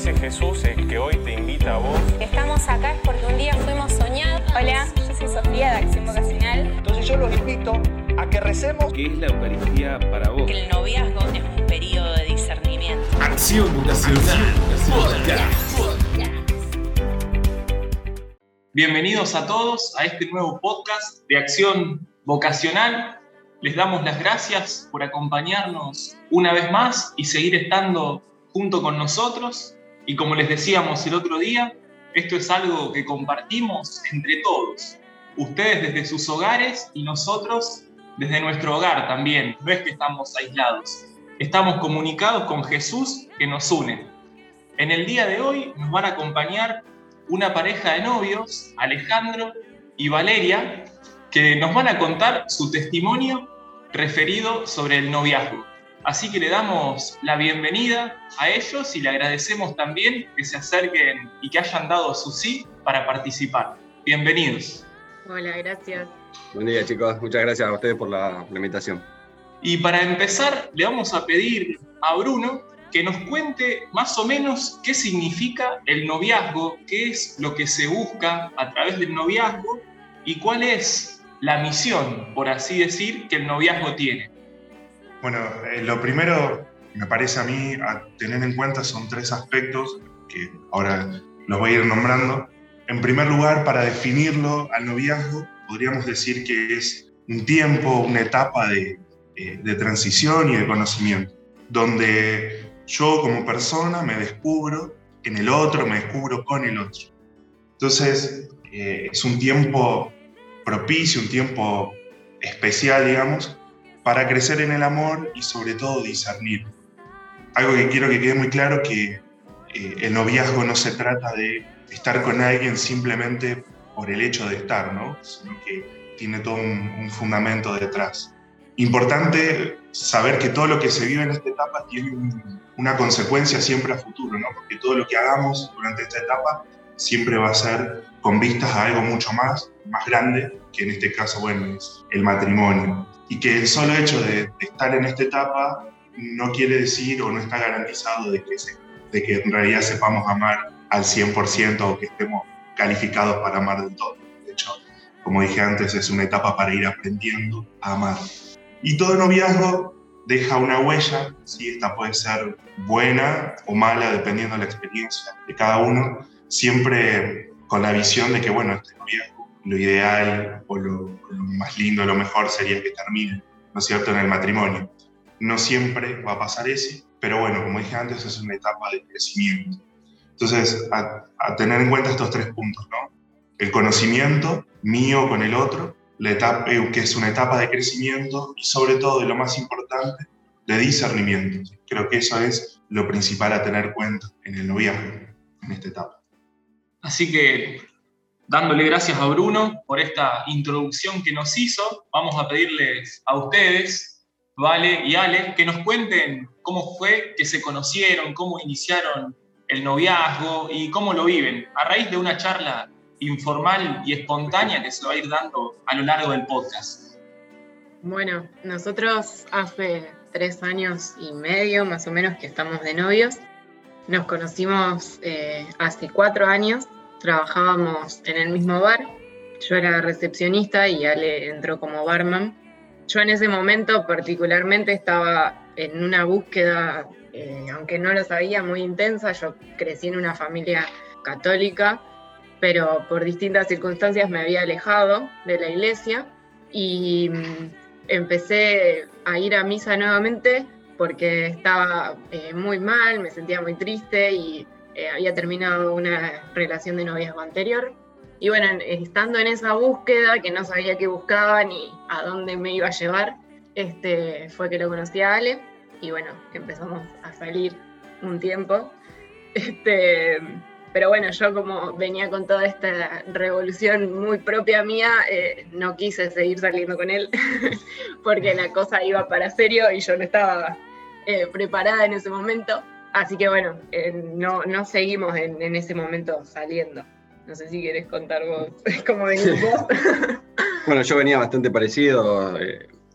ese Jesús el que hoy te invita a vos. Estamos acá es porque un día fuimos soñados. Hola, yo soy Sofía de Acción Vocacional. Entonces yo los invito a que recemos. ¿Qué es la Eucaristía para vos? Que el noviazgo es un periodo de discernimiento. Acción Vocacional. Bienvenidos a todos a este nuevo podcast de Acción Vocacional. Les damos las gracias por acompañarnos una vez más y seguir estando junto con nosotros. Y como les decíamos el otro día, esto es algo que compartimos entre todos. Ustedes desde sus hogares y nosotros desde nuestro hogar también. No es que estamos aislados. Estamos comunicados con Jesús que nos une. En el día de hoy nos van a acompañar una pareja de novios, Alejandro y Valeria, que nos van a contar su testimonio referido sobre el noviazgo. Así que le damos la bienvenida a ellos y le agradecemos también que se acerquen y que hayan dado su sí para participar. Bienvenidos. Hola, gracias. Buen día chicos, muchas gracias a ustedes por la, la invitación. Y para empezar, le vamos a pedir a Bruno que nos cuente más o menos qué significa el noviazgo, qué es lo que se busca a través del noviazgo y cuál es la misión, por así decir, que el noviazgo tiene. Bueno, eh, lo primero, me parece a mí, a tener en cuenta son tres aspectos que ahora los voy a ir nombrando. En primer lugar, para definirlo al noviazgo, podríamos decir que es un tiempo, una etapa de, eh, transición y de conocimiento, donde yo como persona me descubro en el otro, me descubro con el otro. Entonces, eh, es un tiempo propicio, un tiempo especial, digamos, para crecer en el amor y sobre todo discernir. Algo que quiero que quede muy claro que eh, el noviazgo no se trata de estar con alguien simplemente por el hecho de estar, ¿no? sino que tiene todo un, un fundamento detrás. Importante saber que todo lo que se vive en esta etapa tiene un, una consecuencia siempre a futuro, ¿no? porque todo lo que hagamos durante esta etapa siempre va a ser con vistas a algo mucho más, más grande, que en este caso, bueno, es el matrimonio. Y que el solo hecho de, estar en esta etapa no quiere decir o no está garantizado de que, se, de que en realidad sepamos amar al 100% o que estemos calificados para amar del todo. De hecho, como dije antes, es una etapa para ir aprendiendo a amar. Y todo noviazgo deja una huella, ¿sí? esta puede ser buena o mala dependiendo de la experiencia de cada uno, siempre con la visión de que, bueno, este noviazgo, lo ideal o lo, lo, más lindo, lo mejor sería que termine, ¿no es cierto?, en el matrimonio. No siempre va a pasar eso, pero bueno, como dije antes, es una etapa de crecimiento. Entonces, a, a tener en cuenta estos tres puntos, ¿no? El conocimiento mío con el otro, la etapa, que es una etapa de crecimiento y sobre todo, y lo más importante, de discernimiento. Creo que eso es lo principal a tener cuenta en el noviazgo, en esta etapa. Así que, dándole gracias a Bruno por esta introducción que nos hizo, vamos a pedirles a ustedes, Vale y Ale, que nos cuenten cómo fue que se conocieron, cómo iniciaron el noviazgo y cómo lo viven, a raíz de una charla informal y espontánea que se va a ir dando a lo largo del podcast. Bueno, nosotros hace tres años y medio más o menos que estamos de novios. Nos conocimos eh, hace cuatro años, trabajábamos en el mismo bar. Yo era recepcionista y Ale entró como barman. Yo en ese momento particularmente estaba en una búsqueda, eh, aunque no lo sabía, muy intensa. Yo crecí en una familia católica, pero por distintas circunstancias me había alejado de la iglesia y empecé a ir a misa nuevamente porque estaba eh, muy mal, me sentía muy triste y eh, había terminado una relación de noviazgo anterior. Y bueno, estando en esa búsqueda, que no sabía qué buscaba ni a dónde me iba a llevar, este, fue que lo conocí a Ale y bueno, empezamos a salir un tiempo. Este, pero bueno, yo como venía con toda esta revolución muy propia mía, eh, no quise seguir saliendo con él, porque la cosa iba para serio y yo no estaba eh, preparada en ese momento. Así que bueno, eh, no, no seguimos en, en, ese momento saliendo. No sé si querés contar vos cómo venís vos. bueno, yo venía bastante parecido.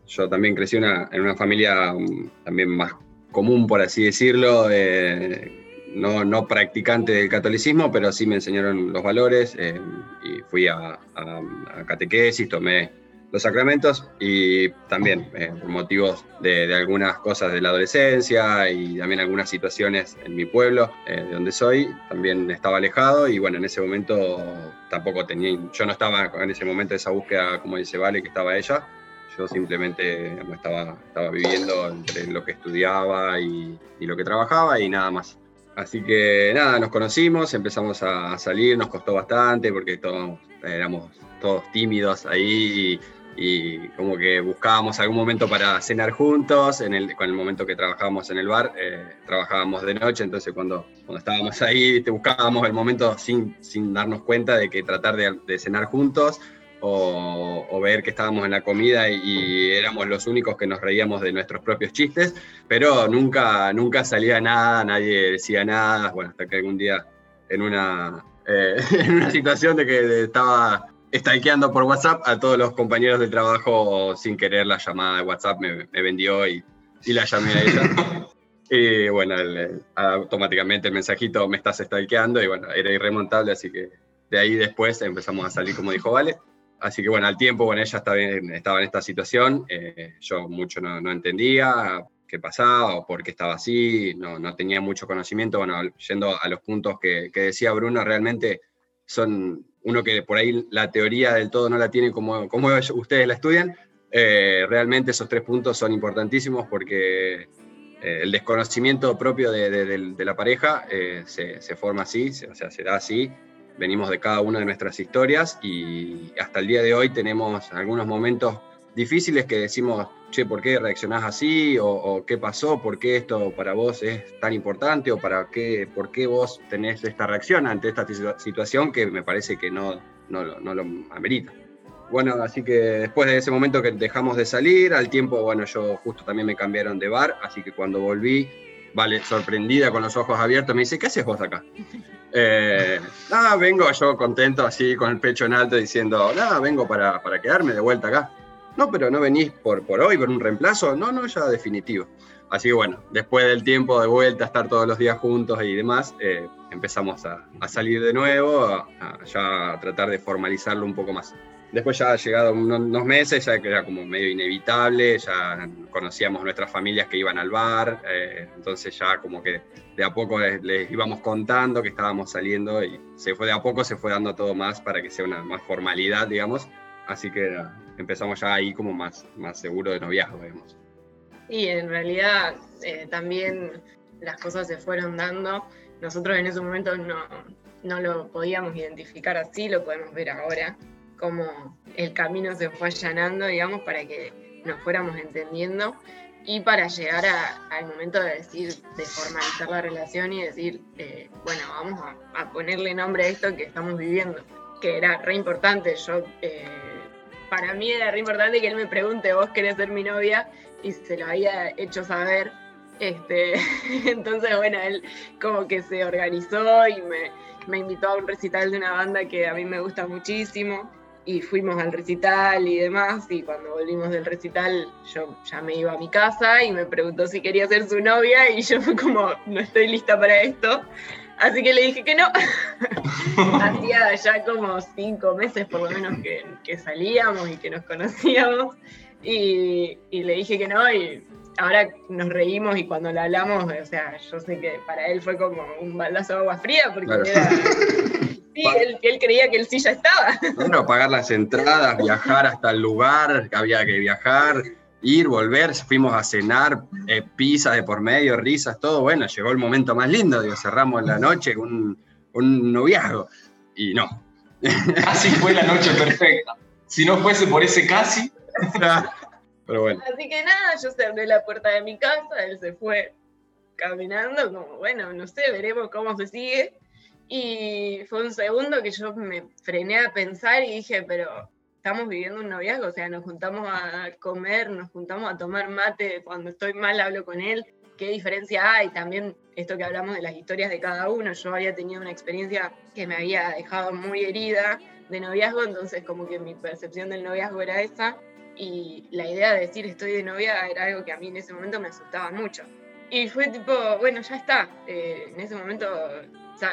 yo también crecí una, en una familia um, también más común, por así decirlo no, no practicante del catolicismo, pero sí me enseñaron los valores eh, y fui a, catequesis, tomé los sacramentos y también eh, por motivos de, algunas cosas de la adolescencia y también algunas situaciones en mi pueblo, eh, de donde soy, también estaba alejado y bueno, en ese momento tampoco tenía, yo no estaba en ese momento de esa búsqueda, como dice Vale, que estaba ella, yo simplemente estaba, estaba viviendo entre lo que estudiaba y, y lo que trabajaba y nada más. Así que nada, nos conocimos, empezamos a salir, nos costó bastante porque todos, éramos todos tímidos ahí y, como que buscábamos algún momento para cenar juntos, en el, con el momento que trabajábamos en el bar, eh, trabajábamos de noche, entonces cuando, cuando estábamos ahí buscábamos el momento sin, sin darnos cuenta de que tratar de, cenar juntos o, ver que estábamos en la comida y, éramos los únicos que nos reíamos de nuestros propios chistes, pero nunca, nunca salía nada, nadie decía nada, bueno, hasta que algún día en una, eh, en una situación de que estaba stalkeando por WhatsApp a todos los compañeros del trabajo sin querer la llamada de WhatsApp me, vendió y, y, la llamé a ella. y bueno, automáticamente el mensajito me estás stalkeando y bueno, era irremontable, así que de ahí después empezamos a salir como dijo Vale. Así que bueno, al tiempo, bueno, ella estaba en, estaba en esta situación, eh, yo mucho no, entendía qué pasaba o por qué estaba así, no, no, tenía mucho conocimiento, bueno, yendo a los puntos que, que, decía Bruno, realmente son uno que por ahí la teoría del todo no la tiene como, como ustedes la estudian, eh, realmente esos tres puntos son importantísimos porque eh, el desconocimiento propio de, de, la pareja se, se, forma así, o sea, se da así, venimos de cada una de nuestras historias y hasta el día de hoy tenemos algunos momentos difíciles que decimos, che, ¿por qué reaccionás así? O, ¿qué pasó? ¿Por qué esto para vos es tan importante? ¿O para qué, por qué vos tenés esta reacción ante esta situación que me parece que no, no, no lo amerita? Bueno, así que después de ese momento que dejamos de salir, al tiempo, bueno, yo justo también me cambiaron de bar, así que cuando volví, Vale, sorprendida con los ojos abiertos, me dice, ¿qué haces vos acá? Eh, nada, vengo yo contento así con el pecho en alto diciendo, nada, vengo para, para quedarme de vuelta acá. No, pero no venís por, por hoy, por un reemplazo. No, no, ya definitivo. Así que bueno, después del tiempo de vuelta, estar todos los días juntos y demás, eh, empezamos a, salir de nuevo, a, ya tratar de formalizarlo un poco más. Después ya ha llegado unos meses, ya que era como medio inevitable, ya conocíamos nuestras familias que iban al bar, eh, entonces ya como que de a poco les, íbamos contando que estábamos saliendo y se fue de a poco se fue dando todo más para que sea una más formalidad, digamos. Así que empezamos ya ahí como más, más seguro de noviazgo, digamos. Y en realidad eh, también las cosas se fueron dando. Nosotros en ese momento no, no lo podíamos identificar así, lo podemos ver ahora cómo el camino se fue allanando, digamos, para que nos fuéramos entendiendo y para llegar al momento de decir, de formalizar la relación y decir, eh, bueno, vamos a, ponerle nombre a esto que estamos viviendo, que era re importante. Yo, eh, para mí era re importante que él me pregunte, vos querés ser mi novia, y se lo había hecho saber. Este, entonces, bueno, él como que se organizó y me, me invitó a un recital de una banda que a mí me gusta muchísimo y fuimos al recital y demás, y cuando volvimos del recital yo ya me iba a mi casa y me preguntó si quería ser su novia y yo fue como, no estoy lista para esto, así que le dije que no. Hacía ya como cinco meses por lo menos que, que salíamos y que nos conocíamos, y, y, le dije que no, y ahora nos reímos y cuando le hablamos, o sea, yo sé que para él fue como un baldazo de agua fría, porque era Sí, él, creía que el sí ya estaba. Bueno, pagar las entradas, viajar hasta el lugar, que había que viajar, ir, volver, fuimos a cenar, eh, pizza de por medio, risas, todo. Bueno, llegó el momento más lindo, digo, cerramos la noche con un, noviazgo. Y no. Casi fue la noche perfecta. Si no fuese por ese casi. Pero bueno. Así que nada, yo cerré la puerta de mi casa, él se fue caminando, como bueno, no sé, veremos cómo se sigue. Y fue un segundo que yo me frené a pensar y dije, pero estamos viviendo un noviazgo, o sea, nos juntamos a comer, nos juntamos a tomar mate, cuando estoy mal hablo con él, qué diferencia hay, también esto que hablamos de las historias de cada uno, yo había tenido una experiencia que me había dejado muy herida de noviazgo, entonces como que mi percepción del noviazgo era esa, y la idea de decir estoy de novia era algo que a mí en ese momento me asustaba mucho. Y fue tipo, bueno, ya está. Eh, en ese momento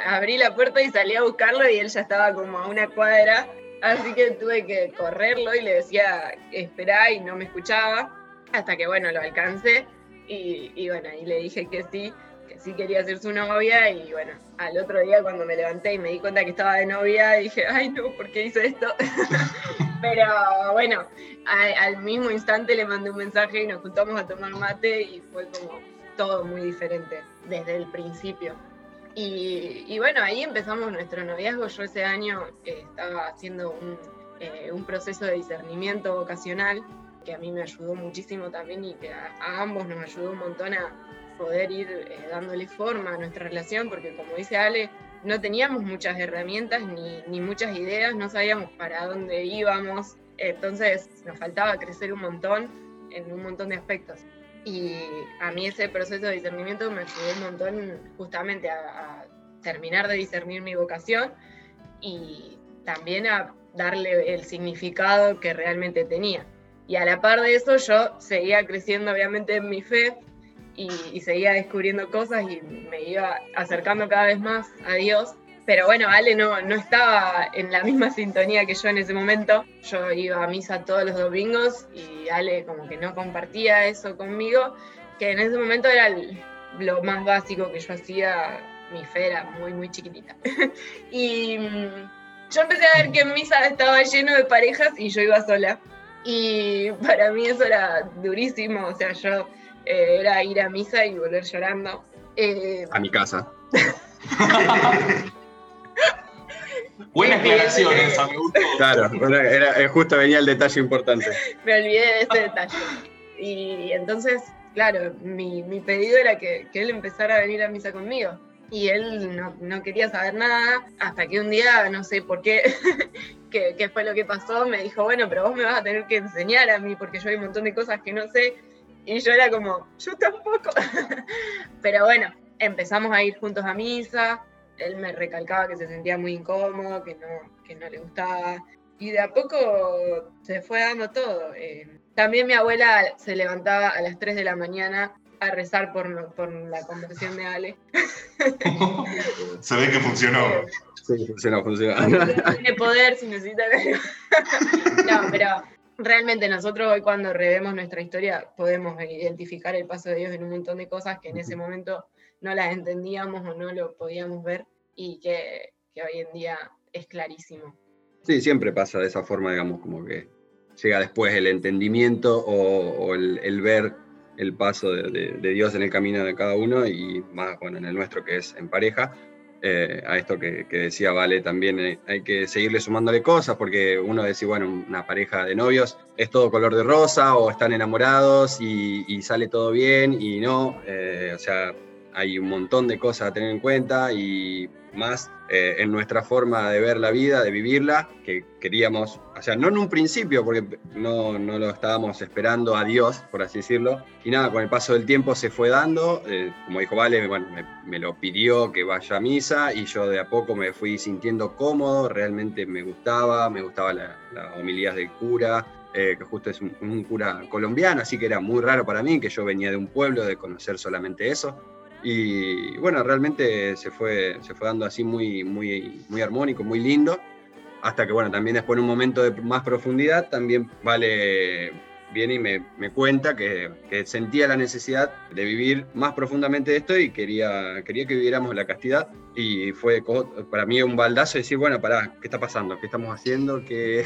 abrí la puerta y salí a buscarlo y él ya estaba como a una cuadra. Así que tuve que correrlo y le decía, esperá y no me escuchaba. Hasta que, bueno, lo alcancé. Y, bueno, y le dije que sí, que sí quería ser su novia. Y bueno, al otro día cuando me levanté y me di cuenta que estaba de novia, dije, ay no, ¿por qué hice esto? Pero bueno, al mismo instante le mandé un mensaje y nos juntamos a tomar mate y fue como todo muy diferente desde el principio. Y, bueno, ahí empezamos nuestro noviazgo. Yo ese año eh, estaba haciendo un, eh, un, proceso de discernimiento vocacional que a mí me ayudó muchísimo también y que a, ambos nos ayudó un montón a poder ir eh, dándole forma a nuestra relación, porque como dice Ale, no teníamos muchas herramientas ni, ni muchas ideas, no sabíamos para dónde íbamos, entonces nos faltaba crecer un montón en un montón de aspectos. Y a mí ese proceso de discernimiento me ayudó un montón justamente a, terminar de discernir mi vocación y también a darle el significado que realmente tenía. Y a la par de eso yo seguía creciendo obviamente en mi fe y, seguía descubriendo cosas y me iba acercando cada vez más a Dios pero bueno, Ale no, no estaba en la misma sintonía que yo en ese momento. Yo iba a misa todos los domingos y Ale como que no compartía eso conmigo, que en ese momento era lo más básico que yo hacía. Mi fe era muy, muy chiquitita. y mm, yo empecé a ver que en misa estaba lleno de parejas y yo iba sola. Y para mí eso era durísimo, o sea, yo eh, era ir a misa y volver llorando. Eh, a mi casa. Buena aclaración esa, me gustó. Claro, era, justo venía el detalle importante. me olvidé de ese detalle. Y entonces, claro, mi, mi pedido era que, que, él empezara a venir a misa conmigo. Y él no, no, quería saber nada, hasta que un día, no sé por qué, qué, qué fue lo que pasó, me dijo, bueno, pero vos me vas a tener que enseñar a mí, porque yo hay un montón de cosas que no sé. Y yo era como, yo tampoco. pero bueno, empezamos a ir juntos a misa, él me recalcaba que se sentía muy incómodo, que no, que no le gustaba. Y de a poco se fue dando todo. Eh, también mi abuela se levantaba a las 3 de la mañana a rezar por, por la conversión de Ale. se ve que funcionó. Sí, funcionó, funcionó. Tiene poder si necesita. no, pero realmente nosotros hoy cuando revemos nuestra historia podemos identificar el paso de Dios en un montón de cosas que en ese momento no las entendíamos o no lo podíamos ver y que, hoy en día es clarísimo. Sí, siempre pasa de esa forma, digamos, como que llega después el entendimiento o, el, ver el paso de, Dios en el camino de cada uno y más, bueno, en el nuestro que es en pareja. Eh, a esto que, decía Vale también eh, hay que seguirle sumándole cosas porque uno decía, bueno, una pareja de novios es todo color de rosa o están enamorados y, sale todo bien y no, eh, o sea, hay un montón de cosas a tener en cuenta y más eh, en nuestra forma de ver la vida, de vivirla, que queríamos, o sea, no en un principio, porque no, no lo estábamos esperando a Dios, por así decirlo, y nada, con el paso del tiempo se fue dando, eh, como dijo Vale, bueno, me, lo pidió que vaya a misa y yo de a poco me fui sintiendo cómodo, realmente me gustaba, me gustaba la, la homilías del cura, eh, que justo es un, un, cura colombiano, así que era muy raro para mí, que yo venía de un pueblo, de conocer solamente eso. Y bueno, realmente se fue, se fue dando así muy, muy, muy armónico, muy lindo. Hasta que bueno, también después en un momento de más profundidad, también Vale viene y me, me cuenta que, que, sentía la necesidad de vivir más profundamente esto y quería, quería que viviéramos la castidad. Y fue para mí un baldazo decir, bueno, pará, ¿qué está pasando? ¿Qué estamos haciendo? ¿Qué,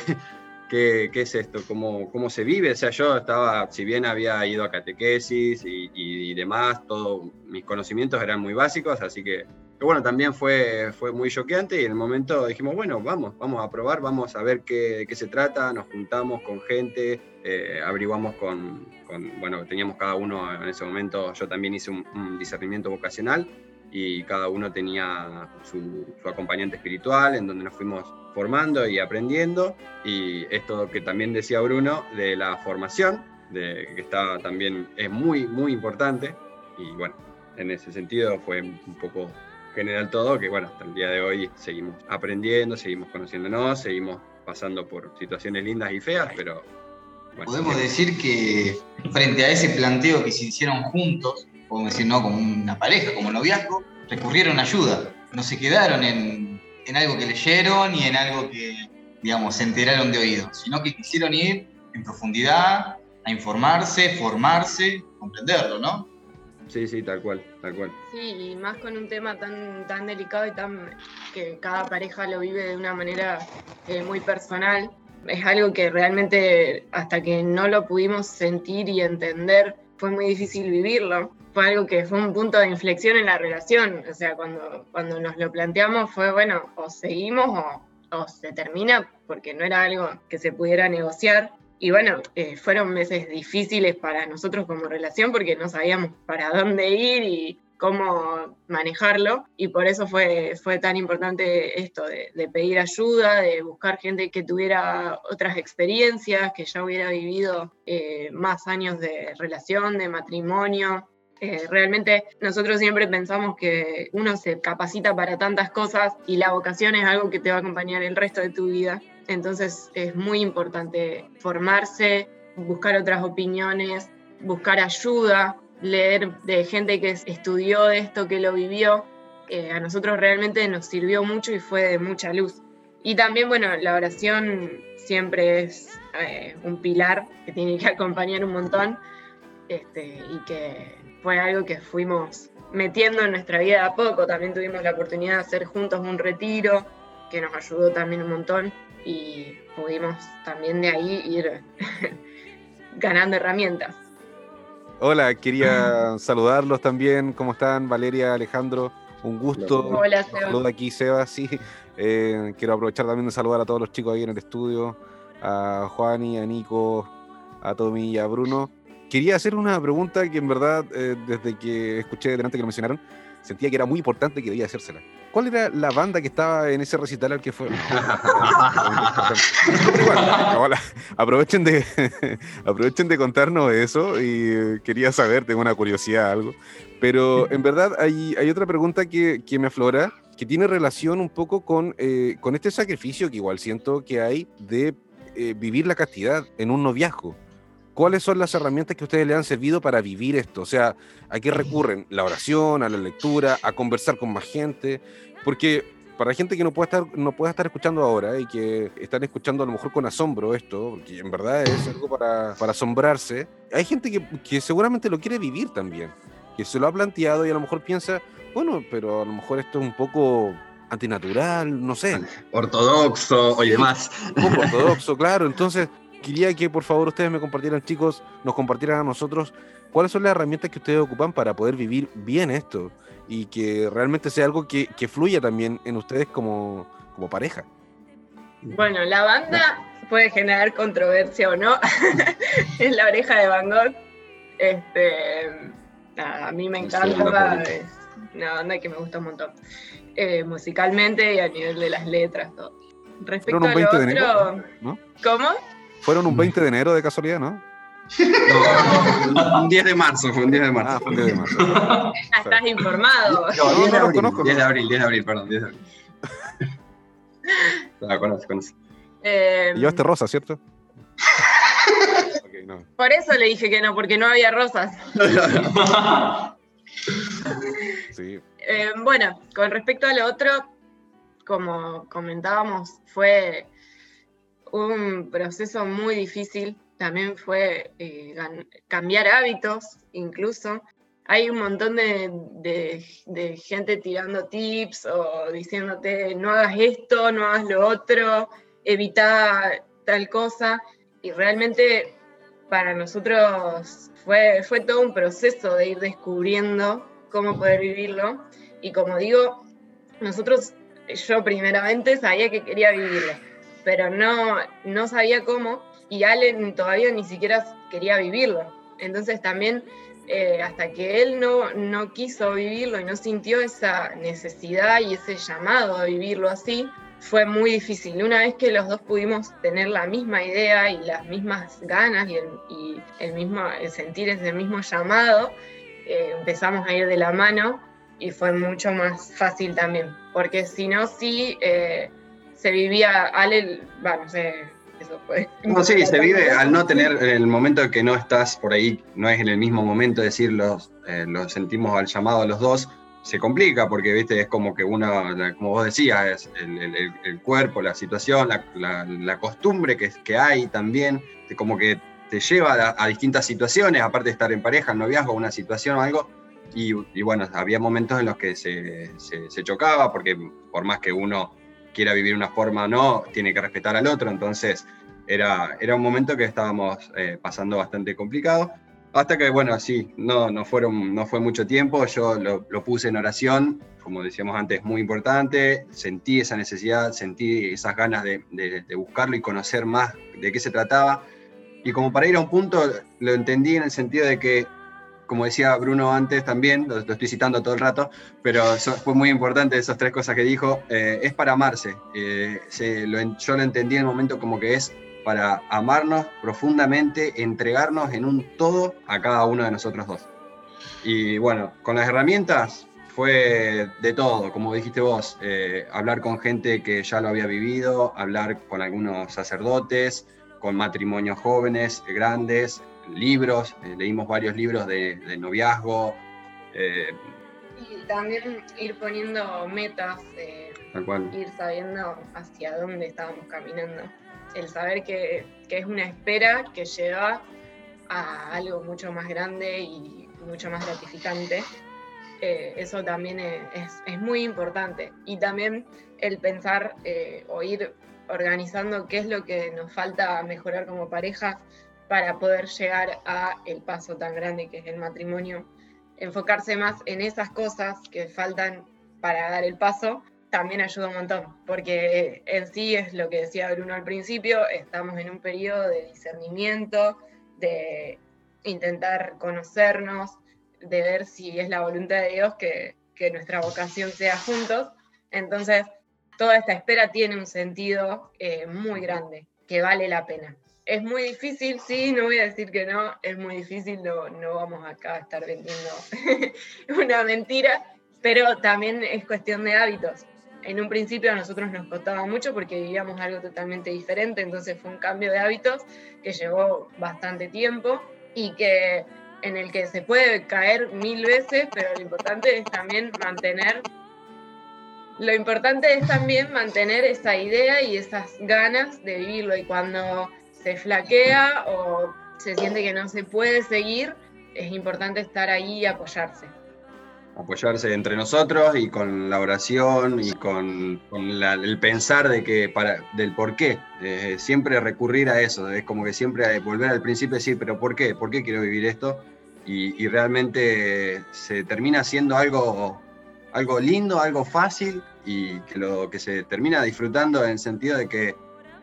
¿Qué, es esto? ¿Cómo, ¿Cómo, se vive? O sea, yo estaba, si bien había ido a catequesis y, demás, todos mis conocimientos eran muy básicos, así que, bueno, también fue, fue muy choqueante y en el momento dijimos, bueno, vamos, vamos a probar, vamos a ver qué, qué se trata, nos juntamos con gente, eh, averiguamos con, bueno, teníamos cada uno en ese momento, yo también hice un discernimiento vocacional y cada uno tenía su, acompañante espiritual en donde nos fuimos formando y aprendiendo. Y esto que también decía Bruno de la formación que está también es muy muy importante. Y bueno en ese sentido fue un poco general todo que bueno hasta el día de hoy seguimos aprendiendo seguimos conociéndonos seguimos pasando por situaciones lindas y feas pero podemos decir que frente a ese planteo que se hicieron juntos podemos decir, no como una pareja, como noviazgo, recurrieron a ayuda. No se quedaron en, en algo que leyeron y en algo que, digamos, se enteraron de oído, sino que quisieron ir en profundidad a informarse, formarse, comprenderlo, ¿no? Sí, sí, tal cual, tal cual. Sí, y más con un tema tan, tan delicado y tan que cada pareja lo vive de una manera eh, muy personal. Es algo que realmente hasta que no lo pudimos sentir y entender fue muy difícil vivirlo. Fue algo que fue un punto de inflexión en la relación. O sea, cuando, cuando nos lo planteamos fue, bueno, o seguimos o, o se termina, porque no era algo que se pudiera negociar. Y bueno, eh, fueron meses difíciles para nosotros como relación porque no sabíamos para dónde ir y cómo manejarlo. Y por eso fue, fue tan importante esto de, de pedir ayuda, de buscar gente que tuviera otras experiencias, que ya hubiera vivido eh, más años de relación, de matrimonio. Eh, realmente nosotros siempre pensamos que uno se capacita para tantas cosas y la vocación es algo que te va a acompañar el resto de tu vida. Entonces es muy importante formarse, buscar otras opiniones, buscar ayuda, leer de gente que estudió esto, que lo vivió. Eh, a nosotros realmente nos sirvió mucho y fue de mucha luz. Y también, bueno, la oración siempre es eh, un pilar que tiene que acompañar un montón este, y que fue algo que fuimos metiendo en nuestra vida a poco. También tuvimos la oportunidad de hacer juntos un retiro que nos ayudó también un montón y pudimos también de ahí ir ganando herramientas. Hola, quería saludarlos también. ¿Cómo están? Valeria, Alejandro, un gusto. Hola, Seba. Saludo aquí, Seba, sí. Eh, quiero aprovechar también de saludar a todos los chicos ahí en el estudio, a Juani, a Nico, a Tommy y a Bruno. Quería hacer una pregunta que en verdad, eh, desde que escuché delante que lo mencionaron, sentía que era muy importante que debía hacérsela. ¿Cuál era la banda que estaba en ese recital al que fue? aprovechen de, aprovechen de contarnos eso y quería saber, tengo una curiosidad, algo. Pero en verdad hay, hay otra pregunta que, que me aflora, que tiene relación un poco con, eh, con este sacrificio que igual siento que hay de eh, vivir la castidad en un noviazgo. ¿Cuáles son las herramientas que ustedes le han servido para vivir esto? O sea, ¿a qué recurren? ¿La oración, a la lectura, a conversar con más gente? Porque para gente que no puede estar, no puede estar escuchando ahora y que están escuchando a lo mejor con asombro esto, porque en verdad es algo para, para asombrarse, hay gente que, que seguramente lo quiere vivir también, que se lo ha planteado y a lo mejor piensa, bueno, pero a lo mejor esto es un poco antinatural, no sé. Ortodoxo y demás. Un poco ortodoxo, claro. Entonces, quería que por favor ustedes me compartieran, chicos, nos compartieran a nosotros cuáles son las herramientas que ustedes ocupan para poder vivir bien esto y que realmente sea algo que, que fluya también en ustedes como, como pareja. Bueno, la banda puede generar controversia o no. es la oreja de Van Gogh. Este, nada, a mí me encanta. Es una banda que me gusta un montón. Eh, musicalmente y a nivel de las letras, todo. Respecto a lo 20 de otro, enero, ¿no? ¿Cómo? Fueron un 20 de enero de casualidad, ¿no? No, un 10 de marzo, fue un 10 de Ah, marzo. fue el 10 de marzo. Ya estás informado. No, 10 de no lo abril, conozco. 10 de abril, 10 de abril, perdón, 10 de abril. No, conoce, conoce. Eh, Y llevaste rosa, ¿cierto? Ok, no. por eso le dije que no, porque no había rosas. Sí. Eh, bueno, con respecto a lo otro, como comentábamos, fue un proceso muy difícil. También fue eh, cambiar hábitos, incluso. Hay un montón de, de- de gente tirando tips o diciéndote no hagas esto, no hagas lo otro, evita tal cosa. Y realmente para nosotros fue, fue todo un proceso de ir descubriendo cómo poder vivirlo. Y como digo, nosotros, yo primeramente sabía que quería vivirlo, pero no, no sabía cómo, y Allen todavía ni siquiera quería vivirlo. Entonces también, eh, hasta que él no, no quiso vivirlo y no sintió esa necesidad y ese llamado a vivirlo así, fue muy difícil. Una vez que los dos pudimos tener la misma idea y las mismas ganas y el, el mismo el sentir ese mismo llamado, eh, empezamos a ir de la mano y fue mucho más fácil también, porque si no, sí eh, se vivía, Ale, va, no Eso fue. No, sí, se vive al no tener el momento en que no estás por ahí, no es en el mismo momento decir los, eh, sentimos al llamado a los dos, se complica porque, viste, es como que uno, como vos decías, es el, cuerpo, la situación, la, costumbre que, que hay también, de como que te lleva a, distintas situaciones, aparte de estar en pareja, en noviazgo, una situación o algo. Y, y bueno, había momentos en los que se chocaba, porque por más que uno quiera vivir una forma o no, tiene que respetar al otro, entonces era, era un momento que estábamos eh, pasando bastante complicado. Hasta que, bueno, sí, no, no, fueron, no fue mucho tiempo, yo lo, puse en oración, como decíamos antes, muy importante, sentí esa necesidad, sentí esas ganas de- de buscarlo y conocer más de qué se trataba. Y como para ir a un punto, lo entendí en el sentido de que, como decía Bruno antes también, lo, estoy citando todo el rato, pero eso fue muy importante esas tres cosas que dijo, eh, es para amarse. Eh, yo lo entendí en el momento como que es para amarnos profundamente, entregarnos en un todo a cada uno de nosotros dos. Y bueno, con las herramientas fue de todo, como dijiste vos, eh, hablar con gente que ya lo había vivido, hablar con algunos sacerdotes, con matrimonios jóvenes, grandes, libros, eh, leímos varios libros de, de noviazgo, eh, Y también ir poniendo metas, eh, tal cual. ir sabiendo hacia dónde estábamos caminando. El saber que, que es una espera que lleva a algo mucho más grande y mucho más gratificante. Eh, eso también es, es- muy importante. Y también el pensar eh, o ir organizando qué es lo que nos falta mejorar como pareja para poder llegar a el paso tan grande que es el matrimonio. Enfocarse más en esas cosas que faltan para dar el paso también ayuda un montón, porque en sí es lo que decía Bruno al principio, estamos en un periodo de discernimiento, de intentar conocernos, de ver si es la voluntad de Dios que, que nuestra vocación sea juntos. Entonces, toda esta espera tiene un sentido eh, muy grande, que vale la pena. Es muy difícil, sí, no voy a decir que no, es muy difícil, no, no vamos acá a estar vendiendo una mentira, pero también es cuestión de hábitos. En un principio a nosotros nos costaba mucho porque vivíamos algo totalmente diferente, entonces fue un cambio de hábitos que llevó bastante tiempo y que en el que se puede caer mil veces, pero lo importante es también mantener lo importante es también mantener esa idea y esas ganas de vivirlo y cuando se flaquea o se siente que no se puede seguir, es importante estar ahí y apoyarse. apoyarse entre nosotros y con la oración y con, el pensar de que para, del por qué. Eh, siempre recurrir a eso, es como que siempre volver al principio y decir, pero ¿por qué? ¿Por qué quiero vivir esto? Y, y realmente se termina siendo algo, algo lindo, algo fácil y que lo que se termina disfrutando en el sentido de que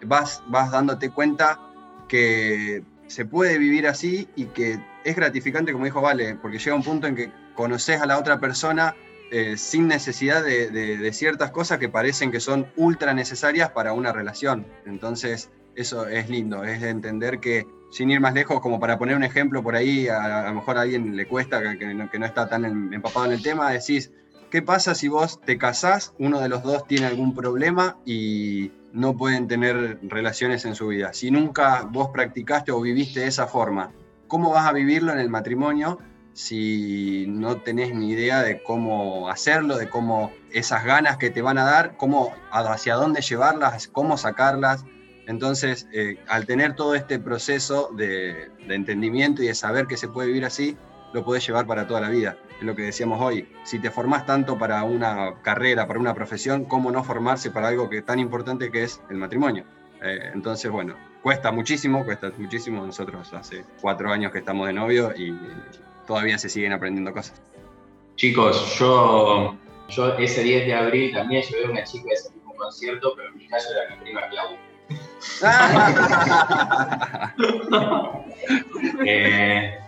vas, vas dándote cuenta que se puede vivir así y que es gratificante, como dijo Vale, porque llega un punto en que conoces a la otra persona eh, sin necesidad de, ciertas cosas que parecen que son ultra necesarias para una relación. Entonces, eso es lindo, es entender que, sin ir más lejos, como para poner un ejemplo por ahí, a, lo mejor a alguien le cuesta, que, no, que no está tan empapado en el tema, decís, ¿qué pasa si vos te casás, uno de los dos tiene algún problema y no pueden tener relaciones en su vida? Si nunca vos practicaste o viviste de esa forma, ¿cómo vas a vivirlo en el matrimonio si no tenés ni idea de cómo hacerlo, de cómo esas ganas que te van a dar, cómo, hacia dónde llevarlas, cómo sacarlas? Entonces, eh, al tener todo este proceso de, de entendimiento y de saber que se puede vivir así, lo podés llevar para toda la vida. Es lo que decíamos hoy. Si te formás tanto para una carrera, para una profesión, ¿cómo no formarse para algo que tan importante que es el matrimonio? Eh, entonces, bueno, cuesta muchísimo, cuesta muchísimo. Nosotros hace cuatro años que estamos de novio y todavía se siguen aprendiendo cosas. Chicos, yo, yo ese 10 de abril también llevé a una chica a ese mismo concierto, pero en mi caso era mi prima Clau. Eh,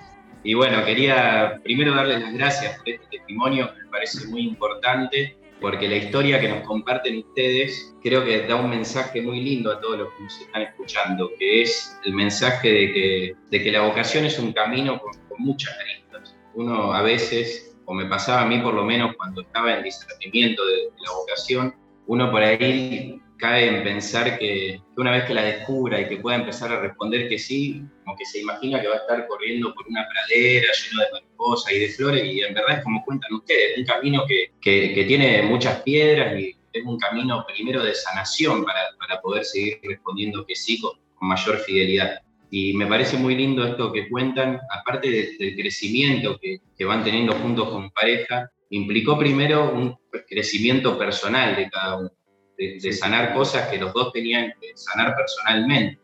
y bueno, quería primero darles las gracias por este testimonio que me parece muy importante, porque la historia que nos comparten ustedes creo que da un mensaje muy lindo a todos los que nos están escuchando, que es el mensaje de que, de que la vocación es un camino con, con muchas aristas. Uno a veces, o me pasaba a mí por lo menos cuando estaba en discernimiento de, de la vocación, uno por ahí cae en pensar que, una vez que la descubra y que pueda empezar a responder que sí, como que se imagina que va a estar corriendo por una pradera lleno de mariposas y de flores, y en verdad es como cuentan ustedes, un camino que, que, tiene muchas piedras y es un camino primero de sanación para, para poder seguir respondiendo que sí con, mayor fidelidad. Y me parece muy lindo esto que cuentan, aparte del crecimiento que, que van teniendo juntos como pareja, implicó primero un crecimiento personal de cada uno de, sanar cosas que los dos tenían que sanar personalmente.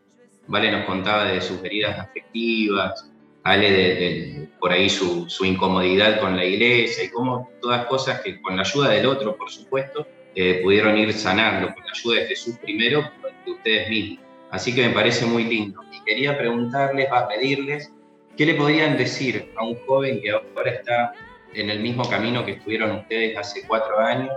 Vale nos contaba de sus heridas afectivas, Ale de, por ahí su, incomodidad con la iglesia y cómo todas cosas que con la ayuda del otro, por supuesto, eh, pudieron ir sanando, con la ayuda de Jesús primero, de ustedes mismos. Así que me parece muy lindo. Y quería preguntarles, a pedirles, ¿qué le podrían decir a un joven que ahora está en el mismo camino que estuvieron ustedes hace cuatro años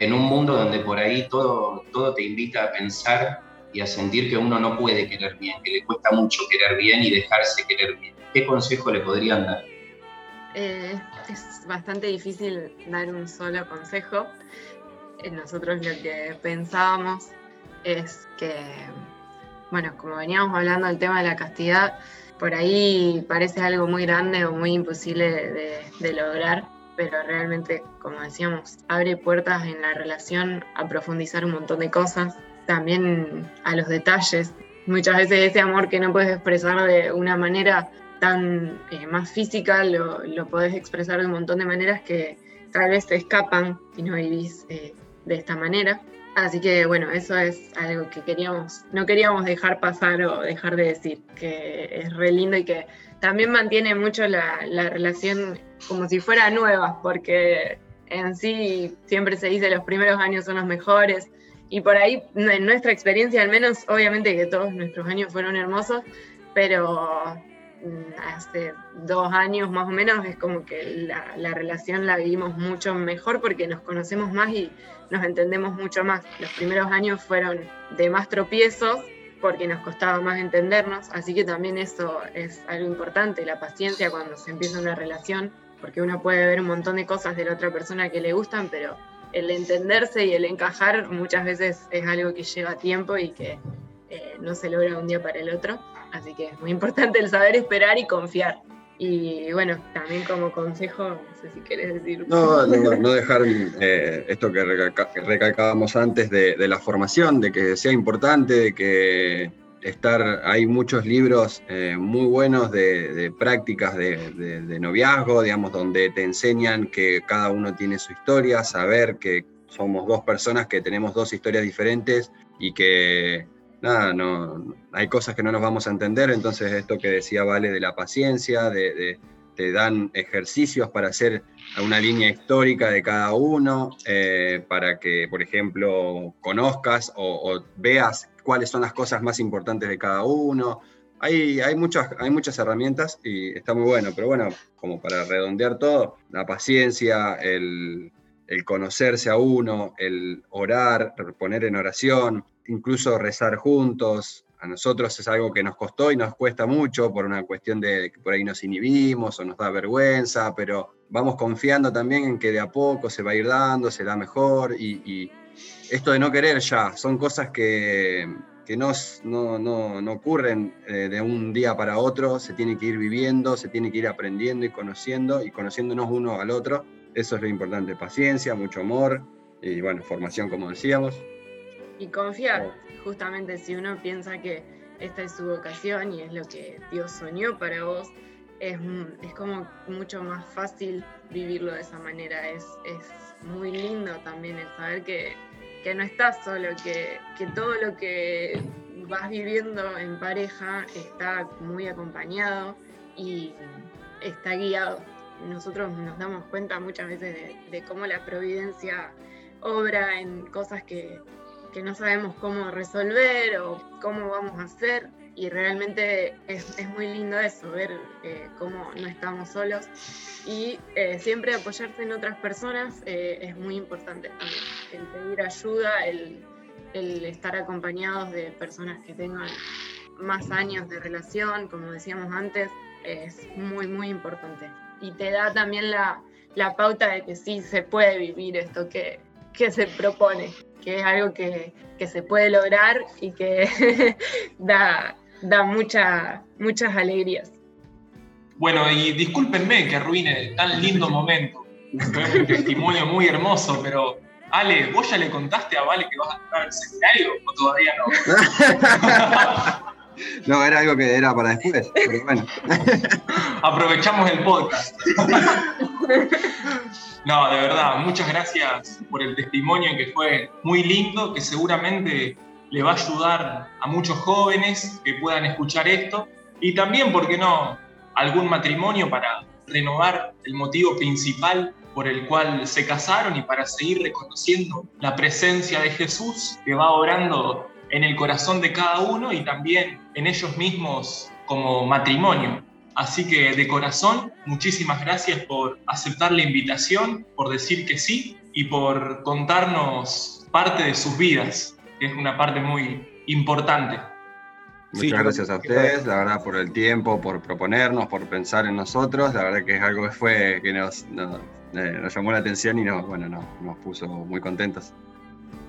en un mundo donde por ahí todo, todo te invita a pensar y a sentir que uno no puede querer bien, que le cuesta mucho querer bien y dejarse querer bien. ¿Qué consejo le podrían dar? Eh, es bastante difícil dar un solo consejo. Eh, nosotros lo que pensábamos es que, bueno, como veníamos hablando del tema de la castidad, por ahí parece algo muy grande o muy imposible de, de lograr, pero realmente, como decíamos, abre puertas en la relación a profundizar un montón de cosas, también a los detalles. Muchas veces ese amor que no puedes expresar de una manera tan eh, más física, lo, lo, podés expresar de un montón de maneras que tal vez te escapan si no vivís eh, de esta manera. Así que bueno, eso es algo que queríamos, no queríamos dejar pasar o dejar de decir, que es re lindo y que también mantiene mucho la, la relación como si fuera nueva, porque en sí siempre se dice los primeros años son los mejores. Y por ahí, en nuestra experiencia al menos, obviamente que todos nuestros años fueron hermosos, pero mm, hace dos años más o menos es como que la, la, relación la vivimos mucho mejor porque nos conocemos más y nos entendemos mucho más. Los primeros años fueron de más tropiezos porque nos costaba más entendernos, así que también eso es algo importante, la paciencia cuando se empieza una relación porque uno puede ver un montón de cosas de la otra persona que le gustan, pero el entenderse y el encajar muchas veces es algo que lleva tiempo y que eh, no se logra un día para el otro. Así que es muy importante el saber esperar y confiar. Y bueno, también como consejo, no sé si querés decir. No, no, dejar eh, esto que, recalcábamos antes de, de, la formación, de que sea importante, de que estar, hay muchos libros eh, muy buenos de, prácticas de, noviazgo, digamos, donde te enseñan que cada uno tiene su historia, saber que somos dos personas que tenemos dos historias diferentes y que, nada, no, hay cosas que no nos vamos a entender, entonces esto que decía Vale de la paciencia, de, te dan ejercicios para hacer una línea histórica de cada uno, eh, para que, por ejemplo, conozcas o veas cuáles son las cosas más importantes de cada uno. Hay, muchas, hay muchas herramientas y está muy bueno, pero bueno, como para redondear todo, la paciencia, el, conocerse a uno, el orar, poner en oración, incluso rezar juntos. A nosotros es algo que nos costó y nos cuesta mucho por una cuestión de que por ahí nos inhibimos o nos da vergüenza, pero vamos confiando también en que de a poco se va a ir dando, se da mejor y esto de no querer ya, son cosas que, no, no, ocurren eh, de un día para otro, se tiene que ir viviendo, se tiene que ir aprendiendo y conociendo y conociéndonos uno al otro. Eso es lo importante, paciencia, mucho amor y bueno, formación como decíamos. Y confiar, justamente si uno piensa que esta es su vocación y es lo que Dios soñó para vos, es, es como mucho más fácil vivirlo de esa manera. Es, es muy lindo también el saber que que no estás solo, que, todo lo que vas viviendo en pareja está muy acompañado y está guiado. Nosotros nos damos cuenta muchas veces de, cómo la providencia obra en cosas que, no sabemos cómo resolver o cómo vamos a hacer y realmente es, muy lindo eso, ver eh, cómo no estamos solos y eh, siempre apoyarse en otras personas eh, es muy importante también. El pedir ayuda, el, el, estar acompañados de personas que tengan más años de relación, como decíamos antes, es muy, muy importante. Y te da también la, la pauta de que sí se puede vivir esto que, que se propone, que es algo que, que se puede lograr y que da, da mucha, muchas alegrías. Bueno, y discúlpenme que arruine tan lindo momento. Fue un testimonio muy hermoso, pero Ale, ¿vos ya le contaste a Vale que vas a entrar al seminario o todavía no? no, era algo que era para después, pero bueno. Aprovechamos el podcast. No, de verdad, muchas gracias por el testimonio que fue muy lindo, que seguramente le va a ayudar a muchos jóvenes que puedan escuchar esto y también, ¿por qué no?, algún matrimonio para renovar el motivo principal por el cual se casaron y para seguir reconociendo la presencia de Jesús que va orando en el corazón de cada uno y también en ellos mismos como matrimonio. Así que de corazón, muchísimas gracias por aceptar la invitación, por decir que sí y por contarnos parte de sus vidas, que es una parte muy importante. Muchas gracias a ustedes, la verdad, por el tiempo, por proponernos, por pensar en nosotros. La verdad que es algo que fue que nos, eh, nos, llamó la atención y nos, bueno, nos puso muy contentos.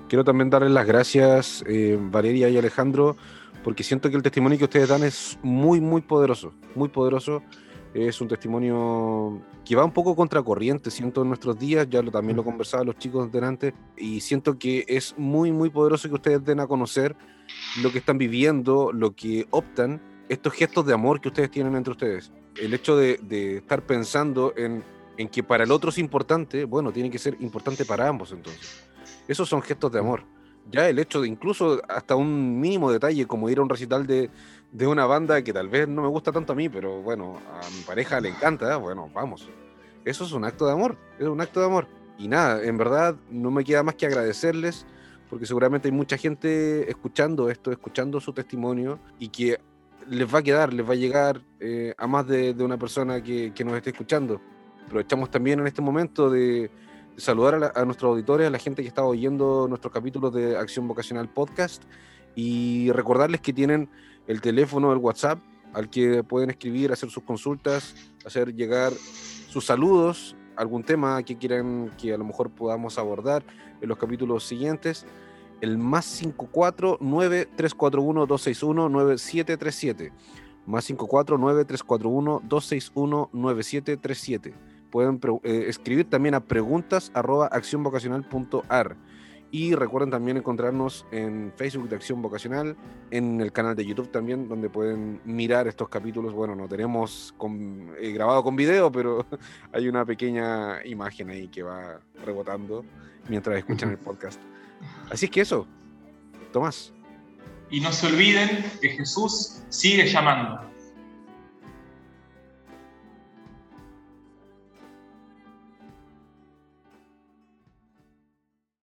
Quiero también darles las gracias, eh, Valeria y Alejandro, porque siento que el testimonio que ustedes dan es muy, muy poderoso, muy poderoso. Es un testimonio que va un poco contracorriente, siento en nuestros días, ya lo, también lo conversaba los chicos delante, y siento que es muy, muy poderoso que ustedes den a conocer lo que están viviendo, lo que optan, estos gestos de amor que ustedes tienen entre ustedes. El hecho de, de estar pensando en, en que para el otro es importante, bueno, tiene que ser importante para ambos entonces. Esos son gestos de amor ya el hecho de incluso hasta un mínimo detalle como ir a un recital de, de, una banda que tal vez no me gusta tanto a mí, pero bueno, a mi pareja le encanta, bueno, vamos. Eso es un acto de amor, es un acto de amor. Y nada, en verdad no me queda más que agradecerles, porque seguramente hay mucha gente escuchando esto, escuchando su testimonio y que les va a quedar, les va a llegar eh, a más de, de una persona que, que nos esté escuchando. Aprovechamos también en este momento de, saludar a, nuestros auditores, a la gente que está oyendo nuestros capítulos de Acción Vocacional Podcast y recordarles que tienen el teléfono, el WhatsApp, al que pueden escribir, hacer sus consultas, hacer llegar sus saludos, algún tema que quieran que a lo mejor podamos abordar en los capítulos siguientes. El más 549 341 261 9737 más 549 341 261 9737 pueden eh, escribir también a preguntas arroba accionvocacional.ar. Y recuerden también encontrarnos en Facebook de Acción Vocacional, en el canal de YouTube también, donde pueden mirar estos capítulos. Bueno, no tenemos eh, grabado con video, pero hay una pequeña imagen ahí que va rebotando mientras escuchan el podcast. Así es que eso, Tomás. Y no se olviden que Jesús sigue llamando.